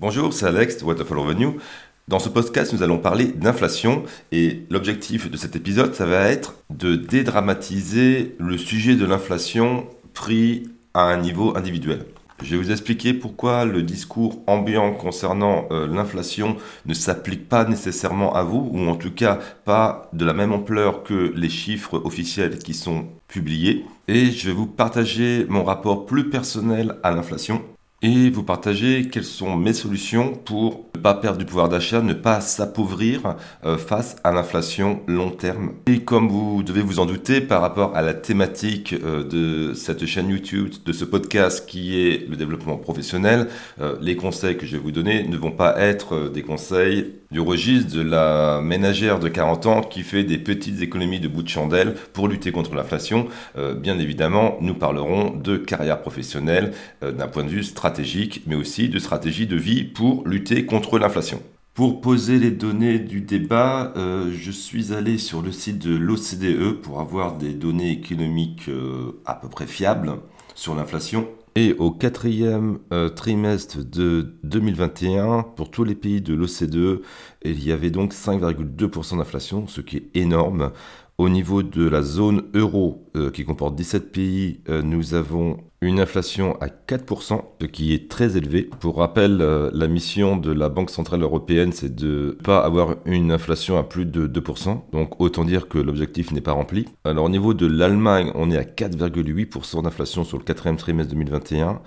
Bonjour, c'est Alex de Waterfall Revenue. Dans ce podcast, nous allons parler d'inflation et l'objectif de cet épisode, ça va être de dédramatiser le sujet de l'inflation pris à un niveau individuel. Je vais vous expliquer pourquoi le discours ambiant concernant euh, l'inflation ne s'applique pas nécessairement à vous, ou en tout cas pas de la même ampleur que les chiffres officiels qui sont publiés. Et je vais vous partager mon rapport plus personnel à l'inflation et vous partager quelles sont mes solutions pour ne pas perdre du pouvoir d'achat, ne pas s'appauvrir euh, face à l'inflation long terme. Et comme vous devez vous en douter par rapport à la thématique euh, de cette chaîne YouTube, de ce podcast qui est le développement professionnel, euh, les conseils que je vais vous donner ne vont pas être des conseils du registre de la ménagère de 40 ans qui fait des petites économies de bout de chandelle pour lutter contre l'inflation. bien évidemment, nous parlerons de carrière professionnelle d'un point de vue stratégique mais aussi de stratégie de vie pour lutter contre l'inflation. Pour poser les données du débat, euh, je suis allé sur le site de l'OCDE pour avoir des données économiques euh, à peu près fiables sur l'inflation. Et au quatrième euh, trimestre de 2021, pour tous les pays de l'OCDE, il y avait donc 5,2% d'inflation, ce qui est énorme. Au niveau de la zone euro, euh, qui comporte 17 pays, euh, nous avons une inflation à 4%, ce qui est très élevé. Pour rappel, euh, la mission de la Banque Centrale Européenne, c'est de ne pas avoir une inflation à plus de 2%. Donc autant dire que l'objectif n'est pas rempli. Alors au niveau de l'Allemagne, on est à 4,8% d'inflation sur le quatrième trimestre 2021.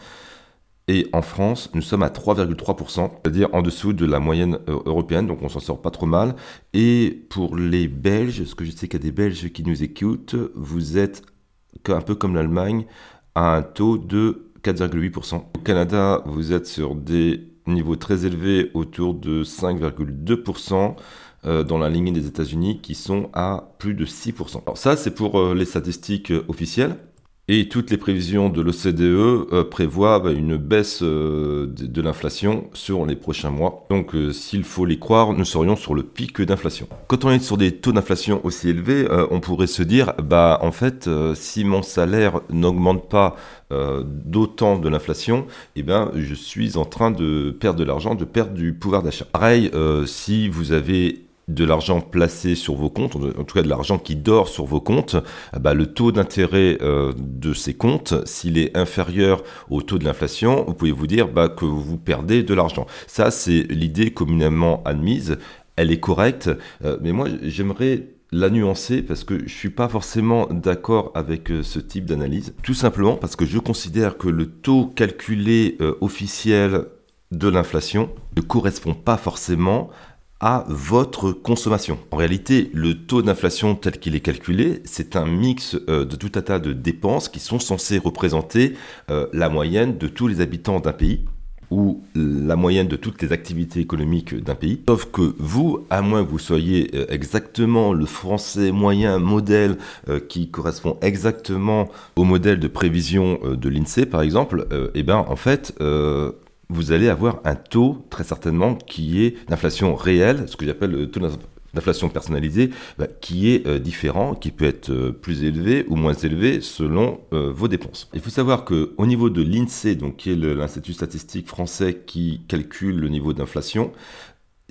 Et en France, nous sommes à 3,3%, c'est-à-dire en dessous de la moyenne euh, européenne, donc on s'en sort pas trop mal. Et pour les Belges, ce que je sais qu'il y a des Belges qui nous écoutent, vous êtes un peu comme l'Allemagne, à un taux de 4,8%. Au Canada, vous êtes sur des niveaux très élevés, autour de 5,2%. Euh, dans la ligne des États-Unis qui sont à plus de 6%. Alors ça, c'est pour euh, les statistiques officielles. Et toutes les prévisions de l'OCDE euh, prévoient bah, une baisse euh, de, l'inflation sur les prochains mois. Donc euh, s'il faut les croire, nous serions sur le pic d'inflation. Quand on est sur des taux d'inflation aussi élevés, on pourrait se dire, bah en fait, si mon salaire n'augmente pas d'autant de l'inflation, eh ben je suis en train de perdre de l'argent, de perdre du pouvoir d'achat. Pareil, si vous avez de l'argent placé sur vos comptes, en tout cas de l'argent qui dort sur vos comptes, ah bah, le taux d'intérêt euh, de ces comptes, s'il est inférieur au taux de l'inflation, vous pouvez vous dire bah, que vous perdez de l'argent. Ça, c'est l'idée communément admise. Elle est correcte, euh, mais moi, j'aimerais la nuancer parce que je suis pas forcément d'accord avec euh, ce type d'analyse. Tout simplement parce que je considère que le taux calculé officiel de l'inflation ne correspond pas forcément à votre consommation. En réalité, le taux d'inflation tel qu'il est calculé, c'est un mix euh, de tout un tas de dépenses qui sont censées représenter euh, la moyenne de tous les habitants d'un pays ou la moyenne de toutes les activités économiques d'un pays. Sauf que vous, à moins que vous soyez euh, exactement le français moyen modèle qui correspond exactement au modèle de prévision de l'INSEE par exemple, eh ben en fait vous allez avoir un taux, très certainement, qui est d'inflation réelle, ce que j'appelle le taux d'inflation personnalisée, bah, qui est euh, différent, qui peut être euh, plus élevé ou moins élevé selon euh, vos dépenses. Il faut savoir que au niveau de l'INSEE, donc qui est l'institut statistique français qui calcule le niveau d'inflation,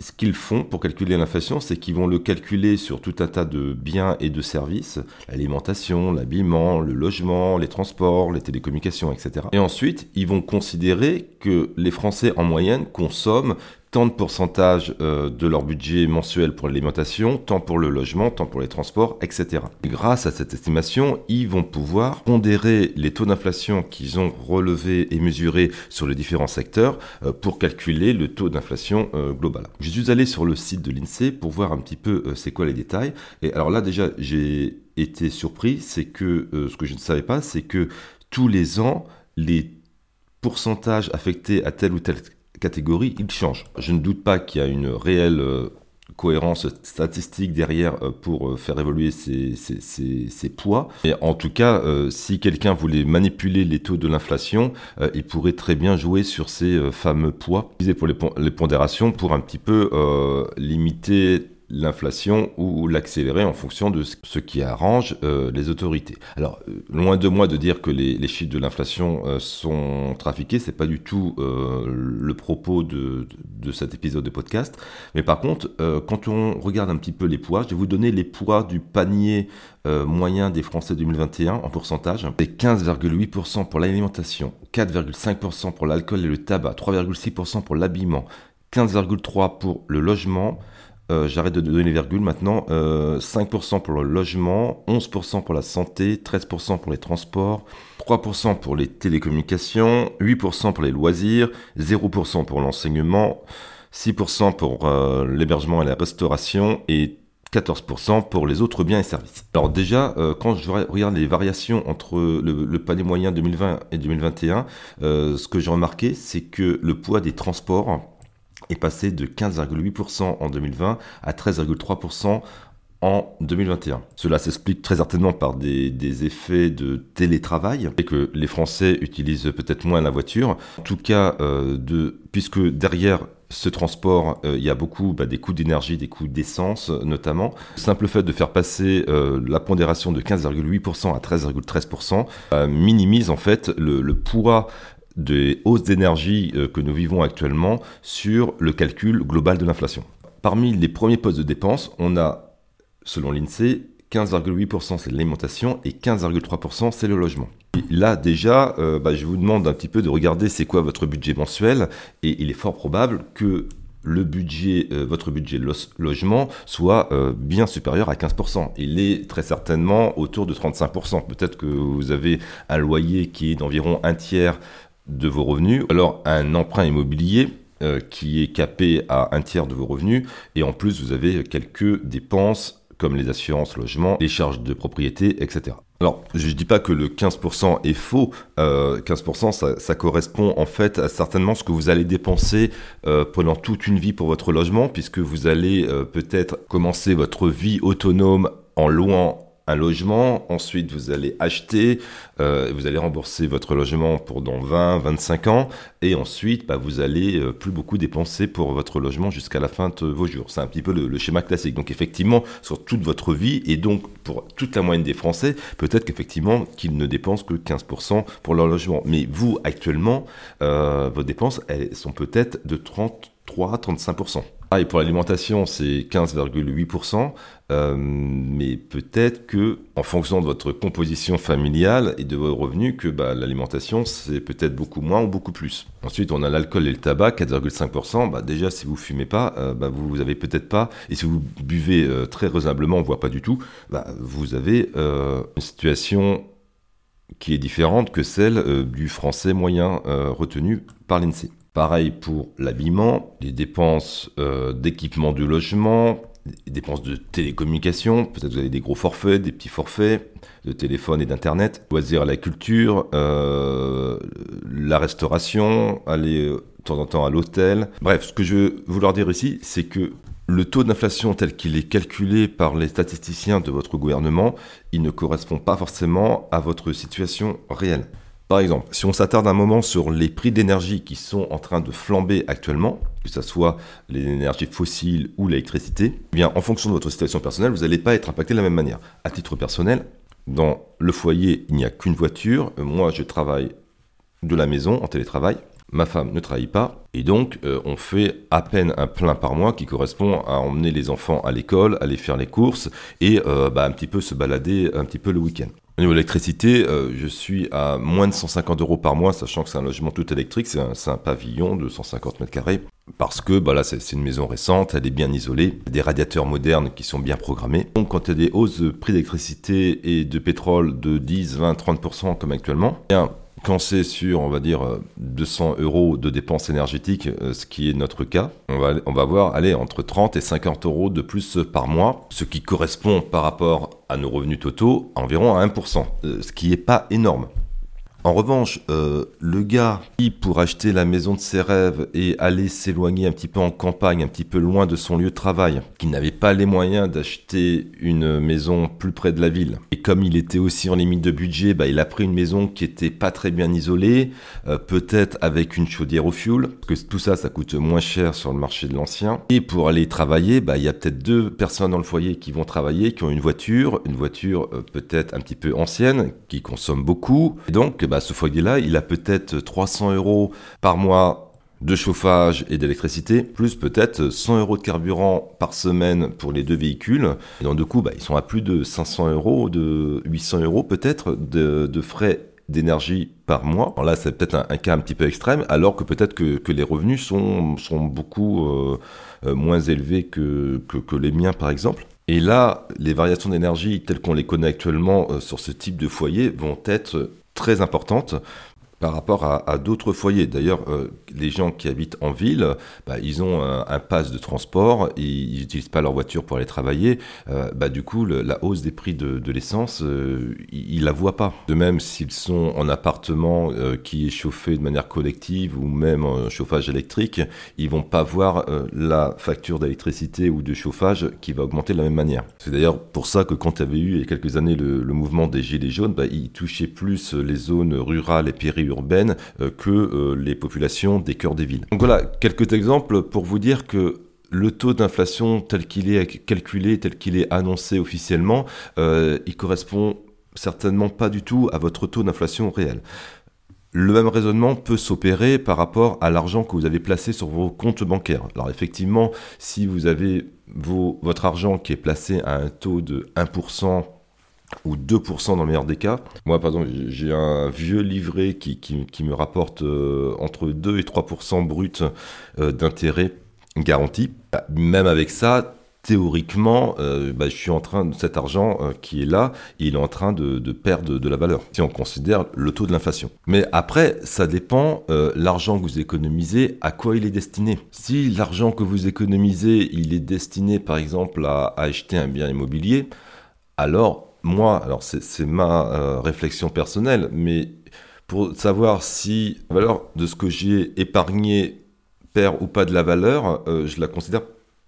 ce qu'ils font pour calculer l'inflation, c'est qu'ils vont le calculer sur tout un tas de biens et de services, l'alimentation, l'habillement, le logement, les transports, les télécommunications, etc. Et ensuite, ils vont considérer que les Français en moyenne consomment tant de pourcentage euh, de leur budget mensuel pour l'alimentation, tant pour le logement, tant pour les transports, etc. grâce à cette estimation, ils vont pouvoir pondérer les taux d'inflation qu'ils ont relevés et mesurés sur les différents secteurs euh, pour calculer le taux d'inflation euh, global. Je suis allé sur le site de l'INSEE pour voir un petit peu c'est quoi les détails. Et alors là déjà, j'ai été surpris, c'est que ce que je ne savais pas, c'est que tous les ans, les pourcentages affectés à tel ou tel catégorie, il change. Je ne doute pas qu'il y a une réelle euh, cohérence statistique derrière euh, pour euh, faire évoluer ces, poids. Et en tout cas, si quelqu'un voulait manipuler les taux de l'inflation, il pourrait très bien jouer sur ces fameux poids, pour les, les pondérations, pour un petit peu limiter l'inflation ou l'accélérer en fonction de ce qui arrange euh, les autorités. Alors, euh, loin de moi de dire que les, chiffres de l'inflation euh, sont trafiqués, c'est pas du tout le propos de, de, cet épisode de podcast. Mais par contre, quand on regarde un petit peu les poids, je vais vous donner les poids du panier moyen des Français 2021 en pourcentage. C'est 15,8% pour l'alimentation, 4,5% pour l'alcool et le tabac, 3,6% pour l'habillement, 15,3% pour le logement, euh, j'arrête de donner les virgules maintenant, 5% euh, pour le logement, 11% pour la santé, 13% pour les transports, 3% pour les télécommunications, 8% pour les loisirs, 0% pour l'enseignement, 6% pour euh, l'hébergement et la restauration et 14% pour les autres biens et services. Alors déjà, quand je regarde les variations entre le, le, panier moyen 2020 et 2021, ce que j'ai remarqué, c'est que le poids des transports est passé de 15,8% en 2020 à 13,3% en 2021. Cela s'explique très certainement par des, effets de télétravail et que les Français utilisent peut-être moins la voiture. En tout cas, euh, puisque derrière ce transport, euh, il y a beaucoup bah, des coûts d'énergie, des coûts d'essence notamment. Le simple fait de faire passer euh, la pondération de 15,8% à 13,13% minimise en fait le, le poids des hausses d'énergie euh, que nous vivons actuellement sur le calcul global de l'inflation. Parmi les premiers postes de dépenses, on a, selon l'INSEE, 15,8% c'est l'alimentation et 15,3% c'est le logement. là déjà, euh, bah, je vous demande un petit peu de regarder c'est quoi votre budget mensuel et il est fort probable que le budget, euh, votre budget logement soit bien supérieur à 15%. Il est très certainement autour de 35%. Peut-être que vous avez un loyer qui est d'environ un tiers de vos revenus, alors un emprunt immobilier euh, qui est capé à un tiers de vos revenus, et en plus vous avez quelques dépenses comme les assurances logement, les charges de propriété, etc. Alors, je ne dis pas que le 15% est faux. 15%, euh, ça, correspond en fait à certainement ce que vous allez dépenser euh, pendant toute une vie pour votre logement, puisque vous allez peut-être commencer votre vie autonome en louant un logement, ensuite vous allez acheter, euh, vous allez rembourser votre logement pour dans 20, 25 ans, et ensuite bah, vous allez euh, plus beaucoup dépenser pour votre logement jusqu'à la fin de vos jours. C'est un petit peu le, schéma classique. Donc effectivement, sur toute votre vie, et donc pour toute la moyenne des Français, peut-être qu'effectivement qu'ils ne dépensent que 15% pour leur logement. Mais vous, actuellement, euh, vos dépenses, elles sont peut-être de 33 35%. Ah, et pour l'alimentation, c'est 15,8%, euh, mais peut-être que, en fonction de votre composition familiale et de vos revenus, que bah, l'alimentation, c'est peut-être beaucoup moins ou beaucoup plus. Ensuite, on a l'alcool et le tabac, 4,5%. Bah, déjà, si vous fumez pas, euh, bah, vous, avez peut-être pas, et si vous buvez euh, très raisonnablement, voire pas du tout, bah, vous avez une situation qui est différente que celle du français moyen retenu par l'INSEE. Pareil pour l'habillement, les dépenses euh, d'équipement du logement, les dépenses de télécommunication, peut-être vous avez des gros forfaits, des petits forfaits de téléphone et d'internet, loisirs à la culture, euh, la restauration, aller euh, de temps en temps à l'hôtel. Bref, ce que je veux vouloir dire ici, c'est que le taux d'inflation tel qu'il est calculé par les statisticiens de votre gouvernement, il ne correspond pas forcément à votre situation réelle. Par exemple, si on s'attarde un moment sur les prix d'énergie qui sont en train de flamber actuellement, que ce soit les énergies fossiles ou l'électricité, eh bien en fonction de votre situation personnelle, vous n'allez pas être impacté de la même manière. À titre personnel, dans le foyer, il n'y a qu'une voiture. Moi, je travaille de la maison en télétravail. Ma femme ne travaille pas. Et donc, euh, on fait à peine un plein par mois qui correspond à emmener les enfants à l'école, aller faire les courses et euh, bah, un petit peu se balader un petit peu le week-end. Au niveau l'électricité, euh, je suis à moins de 150 euros par mois, sachant que c'est un logement tout électrique, c'est un, pavillon de 150 mètres carrés. Parce que bah là, c'est une maison récente, elle est bien isolée, des radiateurs modernes qui sont bien programmés. Donc, quand il y a des hausses de prix d'électricité et de pétrole de 10, 20, 30% comme actuellement, eh quand c'est sur, on va dire, 200 euros de dépenses énergétiques, euh, ce qui est notre cas, on va, on va voir, entre 30 et 50 euros de plus par mois, ce qui correspond par rapport à nos revenus totaux environ à 1%, euh, ce qui n'est pas énorme. En revanche, euh, le gars qui, pour acheter la maison de ses rêves et aller s'éloigner un petit peu en campagne, un petit peu loin de son lieu de travail, qui n'avait pas les moyens d'acheter une maison plus près de la ville, et comme il était aussi en limite de budget, bah, il a pris une maison qui était pas très bien isolée, euh, peut-être avec une chaudière au fioul, parce que tout ça, ça coûte moins cher sur le marché de l'ancien. Et pour aller travailler, bah, il y a peut-être deux personnes dans le foyer qui vont travailler, qui ont une voiture, une voiture euh, peut-être un petit peu ancienne, qui consomme beaucoup, et donc bah, ce foyer-là, il a peut-être 300 euros par mois de chauffage et d'électricité, plus peut-être 100 euros de carburant par semaine pour les deux véhicules. Et donc du coup, bah, ils sont à plus de 500 euros, de 800 euros peut-être de, frais d'énergie par mois. Alors là, c'est peut-être un, cas un petit peu extrême, alors que peut-être que, les revenus sont, beaucoup euh, euh, moins élevés que, que, les miens, par exemple. Et là, les variations d'énergie telles qu'on les connaît actuellement euh, sur ce type de foyer vont être très importante par rapport à, d'autres foyers. D'ailleurs, euh, les gens qui habitent en ville, bah, ils ont un, pass de transport, ils n'utilisent pas leur voiture pour aller travailler. Euh, bah, du coup, la hausse des prix de, l'essence, euh, ils ne la voient pas. De même, s'ils sont en appartement qui est chauffé de manière collective ou même en chauffage électrique, ils vont pas voir la facture d'électricité ou de chauffage qui va augmenter de la même manière. C'est d'ailleurs pour ça que quand il y avait eu il y a quelques années le, mouvement des Gilets jaunes, bah, il plus les zones rurales et périurbaines urbaines euh, que euh, les populations des cœurs des villes. Donc voilà, quelques exemples pour vous dire que le taux d'inflation tel qu'il est calculé, tel qu'il est annoncé officiellement, euh, il correspond certainement pas du tout à votre taux d'inflation réel. Le même raisonnement peut s'opérer par rapport à l'argent que vous avez placé sur vos comptes bancaires. Alors effectivement, si vous avez votre argent qui est placé à un taux de 1% ou 2% dans le meilleur des cas. Moi, par exemple, j'ai un vieux livret qui, me rapporte euh, entre 2 et 3% brut euh, d'intérêt garanti. Bah, même avec ça, théoriquement, euh, bah, je suis en train de cet argent qui est là, il est en train de, perdre de la valeur. Si on considère le taux de l'inflation. Mais après, ça dépend l'argent que vous économisez, à quoi il est destiné. Si l'argent que vous économisez, il est destiné, par exemple, à acheter un bien immobilier, alors moi, alors c'est ma euh, réflexion personnelle, mais pour savoir si la valeur de ce que j'ai épargné perd ou pas de la valeur, euh, je la considère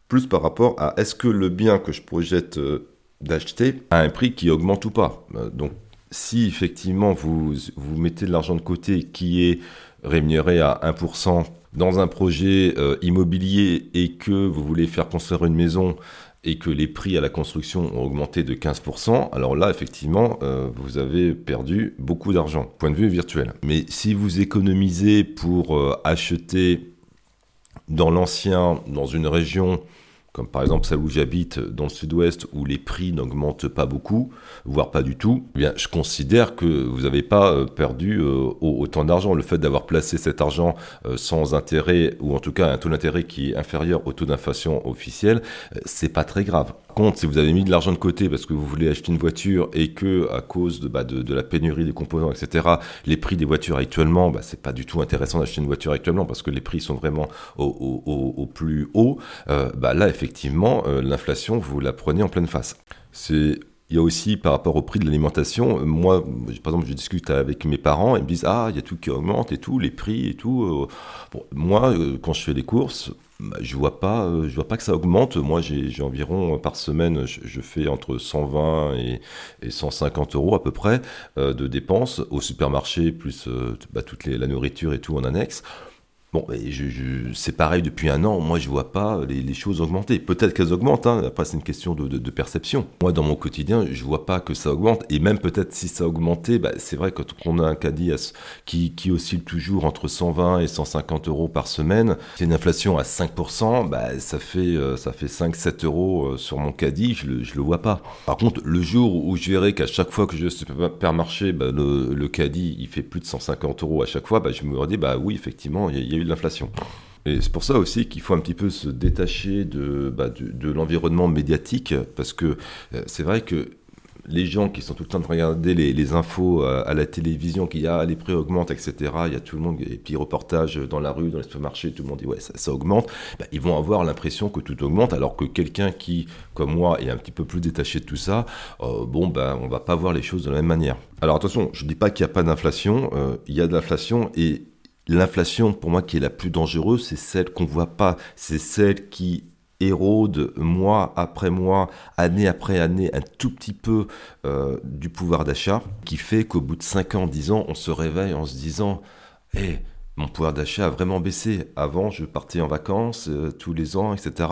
plus par rapport à est-ce que le bien que je projette euh, d'acheter a un prix qui augmente ou pas. donc si effectivement vous, vous mettez de l'argent de côté qui est rémunéré à 1% dans un projet immobilier et que vous voulez faire construire une maison et que les prix à la construction ont augmenté de 15%, alors là, effectivement, euh, vous avez perdu beaucoup d'argent, point de vue virtuel. Mais si vous économisez pour euh, acheter dans l'ancien, dans une région comme par exemple celle où j'habite dans le sud-ouest, où les prix n'augmentent pas beaucoup, voire pas du tout, eh bien, je considère que vous n'avez pas euh, perdu euh, autant d'argent. Le fait d'avoir placé cet argent euh, sans intérêt, ou en tout cas un taux d'intérêt qui est inférieur au taux d'inflation officiel, c'est pas très grave contre, si vous avez mis de l'argent de côté parce que vous voulez acheter une voiture et que à cause de, bah, la pénurie des composants, etc., les prix des voitures actuellement, bah, c'est pas du tout intéressant d'acheter une voiture actuellement parce que les prix sont vraiment au, plus haut. Euh, bah, là, effectivement, euh, l'inflation, vous la prenez en pleine face. C'est il y a aussi par rapport au prix de l'alimentation, moi, par exemple, je discute avec mes parents, ils me disent Ah, il y a tout qui augmente et tout, les prix et tout. Euh. moi, quand je fais des courses, bah, je vois pas, euh, je vois pas que ça augmente. Moi, j'ai environ euh, par semaine, je, fais entre 120 et, 150 euros à peu près euh, de dépenses au supermarché plus bah, toute la nourriture et tout en annexe. Bon, c'est pareil depuis un an, moi je vois pas les, choses augmenter. Peut-être qu'elles augmentent, hein. après c'est une question de, perception. Moi dans mon quotidien, je vois pas que ça augmente, et même peut-être si ça augmentait, bah, c'est vrai que quand on a un caddie qui, oscille toujours entre 120 et 150 euros par semaine, c'est une inflation à 5%, bah, ça fait, euh, ça fait 5-7 euros euh, sur mon caddie, je le, je le vois pas. Par contre, le jour où je verrai qu'à chaque fois que je vais au supermarché, bah, le, le caddie il fait plus de 150 euros à chaque fois, bah, je me dis, bah oui, effectivement, il y, a eu de l'inflation. Et c'est pour ça aussi qu'il faut un petit peu se détacher de, bah, de, l'environnement médiatique, parce que euh, c'est vrai que les gens qui sont tout le temps de regarder les, infos euh, à la télévision, qui a ah, les prix augmentent, etc. Il y a tout le monde, des petits reportages dans la rue, dans les supermarchés, tout le monde dit ouais, ça, augmente. Bah, ils vont avoir l'impression que tout augmente, alors que quelqu'un qui, comme moi, est un petit peu plus détaché de tout ça, euh, bon, ben, on va pas voir les choses de la même manière. Alors attention, je ne dis pas qu'il n'y a pas d'inflation, il y a de l'inflation et l'inflation, pour moi, qui est la plus dangereuse, c'est celle qu'on voit pas, c'est celle qui érode mois après mois, année après année, un tout petit peu euh, du pouvoir d'achat, qui fait qu'au bout de 5 ans, 10 ans, on se réveille en se disant Eh, mon pouvoir d'achat a vraiment baissé. Avant, je partais en vacances euh, tous les ans, etc.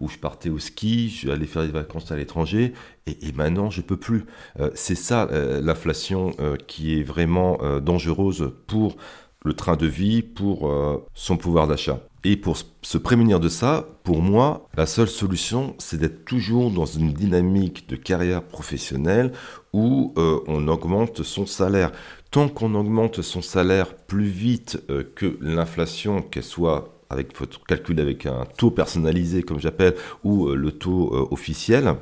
Ou je partais au ski, je allais faire des vacances à l'étranger. Et, maintenant, je peux plus. Euh, c'est ça l'inflation qui est vraiment dangereuse pour le train de vie, pour son pouvoir d'achat. Et pour se prémunir de ça, pour moi, la seule solution, c'est d'être toujours dans une dynamique de carrière professionnelle où euh, on augmente son salaire. Tant qu'on augmente son salaire plus vite euh, que l'inflation, qu'elle soit avec votre calcul avec un taux personnalisé, comme j'appelle, ou euh, le taux officiel,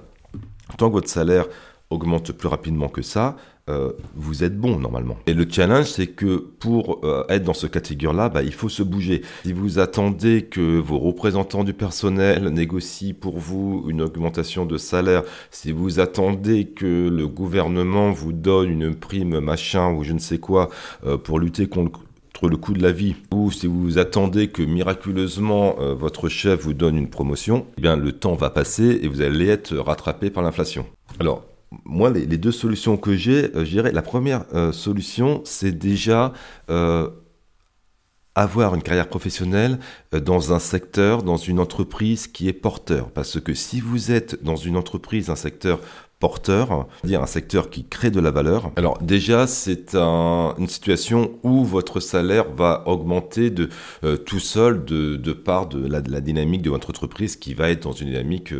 tant que votre salaire augmente plus rapidement que ça, euh, vous êtes bon normalement. Et le challenge, c'est que pour euh, être dans ce figure-là, bah, il faut se bouger. Si vous attendez que vos représentants du personnel négocient pour vous une augmentation de salaire, si vous attendez que le gouvernement vous donne une prime machin ou je ne sais quoi euh, pour lutter contre le coût de la vie, ou si vous attendez que miraculeusement votre chef vous donne une promotion, eh bien le temps va passer et vous allez être rattrapé par l'inflation. Alors, moi, les, deux solutions que j'ai, euh, je dirais, la première euh, solution, c'est déjà euh, avoir une carrière professionnelle dans un secteur, dans une entreprise qui est porteur. Parce que si vous êtes dans une entreprise, un secteur porteur, dire un secteur qui crée de la valeur. Alors déjà, c'est une situation où votre salaire va augmenter de tout seul de, part de la, dynamique de votre entreprise qui va être dans une dynamique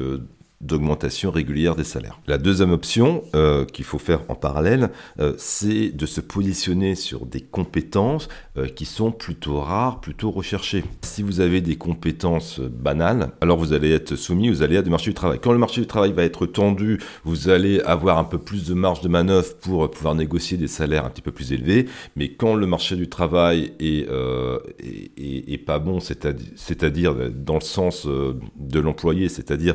d'augmentation régulière des salaires. La deuxième option euh, qu'il faut faire en parallèle, euh, c'est de se positionner sur des compétences qui sont plutôt rares, plutôt recherchées. Si vous avez des compétences banales, alors vous allez être soumis aux aléas du marché du travail. Quand le marché du travail va être tendu, vous allez avoir un peu plus de marge de manœuvre pour pouvoir négocier des salaires un petit peu plus élevés. Mais quand le marché du travail est, est, pas bon, c'est-à-dire dans le sens de l'employé, c'est-à-dire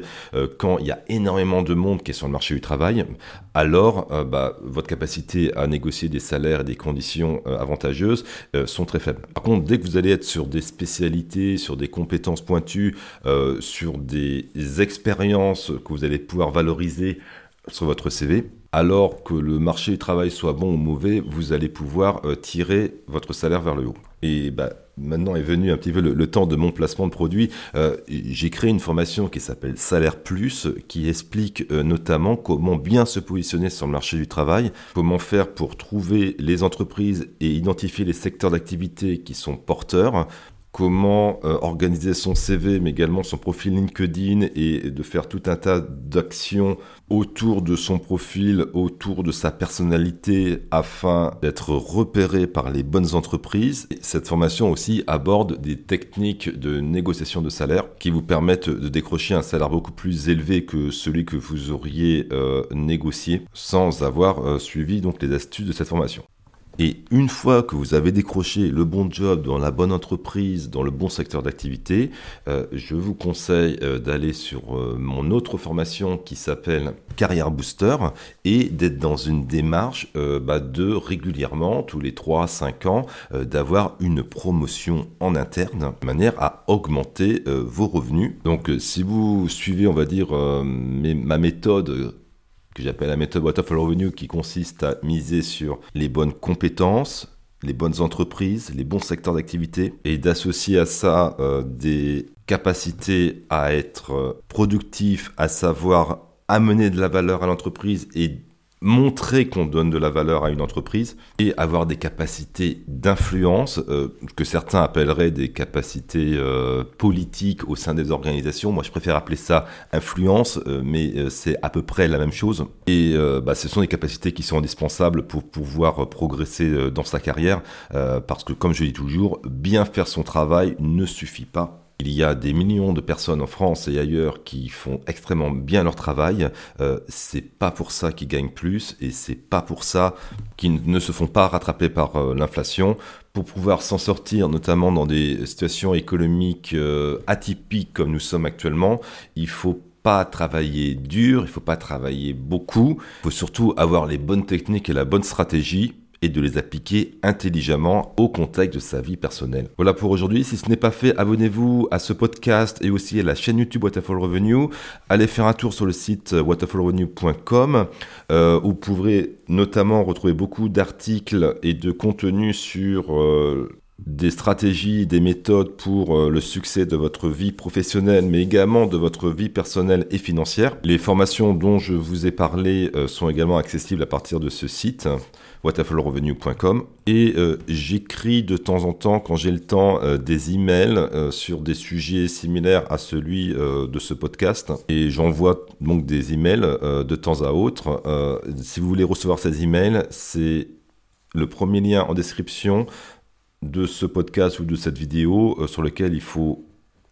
quand il y a énormément de monde qui est sur le marché du travail, alors euh, bah, votre capacité à négocier des salaires et des conditions euh, avantageuses euh, très faibles. Par contre, dès que vous allez être sur des spécialités, sur des compétences pointues, sur des expériences que vous allez pouvoir valoriser sur votre CV, alors que le marché du travail soit bon ou mauvais, vous allez pouvoir tirer votre salaire vers le haut. Et bah, maintenant est venu un petit peu le, temps de mon placement de produit. Euh, j'ai créé une formation qui s'appelle Salaire Plus, qui explique euh, notamment comment bien se positionner sur le marché du travail, comment faire pour trouver les entreprises et identifier les secteurs d'activité qui sont porteurs, comment euh, organiser son CV, mais également son profil LinkedIn et de faire tout un tas d'actions autour de son profil, autour de sa personnalité, afin d'être repéré par les bonnes entreprises. cette formation aussi aborde des techniques de négociation de salaire qui vous permettent de décrocher un salaire beaucoup plus élevé que celui que vous auriez euh, négocié sans avoir euh, suivi donc les astuces de cette formation. Et une fois que vous avez décroché le bon job dans la bonne entreprise, dans le bon secteur d'activité, euh, je vous conseille euh, d'aller sur euh, mon autre formation qui s'appelle Carrière Booster et d'être dans une démarche bah, de régulièrement, tous les 3-5 ans, d'avoir une promotion en interne de manière à augmenter vos revenus. Donc si vous suivez, on va dire, ma méthode que j'appelle la méthode Waterfall Revenue, qui consiste à miser sur les bonnes compétences, les bonnes entreprises, les bons secteurs d'activité, et d'associer à ça euh, des capacités à être euh, productif, à savoir amener de la valeur à l'entreprise et montrer qu'on donne de la valeur à une entreprise et avoir des capacités d'influence euh, que certains appelleraient des capacités euh, politiques au sein des organisations. Moi, je préfère appeler ça influence, euh, mais c'est à peu près la même chose. Et bah, ce sont des capacités qui sont indispensables pour pouvoir progresser dans sa carrière, parce que comme je dis toujours, bien faire son travail ne suffit pas Il y a des millions de personnes en France et ailleurs qui font extrêmement bien leur travail. Euh, c'est pas pour ça qu'ils gagnent plus et c'est pas pour ça qu'ils ne se font pas rattraper par euh, l'inflation. Pour pouvoir s'en sortir, notamment dans des situations économiques euh, atypiques comme nous sommes actuellement, il faut pas travailler dur, il faut pas travailler beaucoup. Il faut surtout avoir les bonnes techniques et la bonne stratégie et de les appliquer intelligemment au contexte de sa vie personnelle. Voilà pour aujourd'hui. Si ce n'est pas fait, abonnez-vous à ce podcast et aussi à la chaîne YouTube Waterfall Revenue. Allez faire un tour sur le site waterfallrevenue.com euh, où vous pourrez notamment retrouver beaucoup d'articles et de contenus sur euh, des stratégies, des méthodes pour euh, le succès de votre vie professionnelle, mais également de votre vie personnelle et financière. Les formations dont je vous ai parlé euh, sont également accessibles à partir de ce site waterfallrevenue.com et euh, j'écris de temps en temps quand j'ai le temps des emails sur des sujets similaires à celui de ce podcast et j'envoie donc des emails de temps à autre. si vous voulez recevoir ces emails, c'est le premier lien en description de ce podcast ou de cette vidéo euh, sur lequel il faut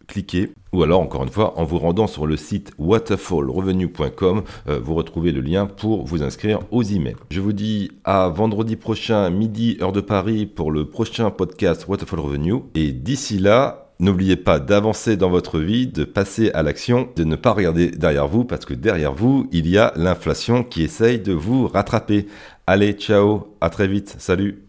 cliquer. Ou alors, encore une fois, en vous rendant sur le site waterfallrevenue.com, euh, vous retrouvez le lien pour vous inscrire aux emails. Je vous dis à vendredi prochain, midi, heure de Paris, pour le prochain podcast Waterfall Revenue. Et d'ici là, N'oubliez pas d'avancer dans votre vie, de passer à l'action, de ne pas regarder derrière vous parce que derrière vous, il y a l'inflation qui essaye de vous rattraper. Allez, ciao, à très vite, salut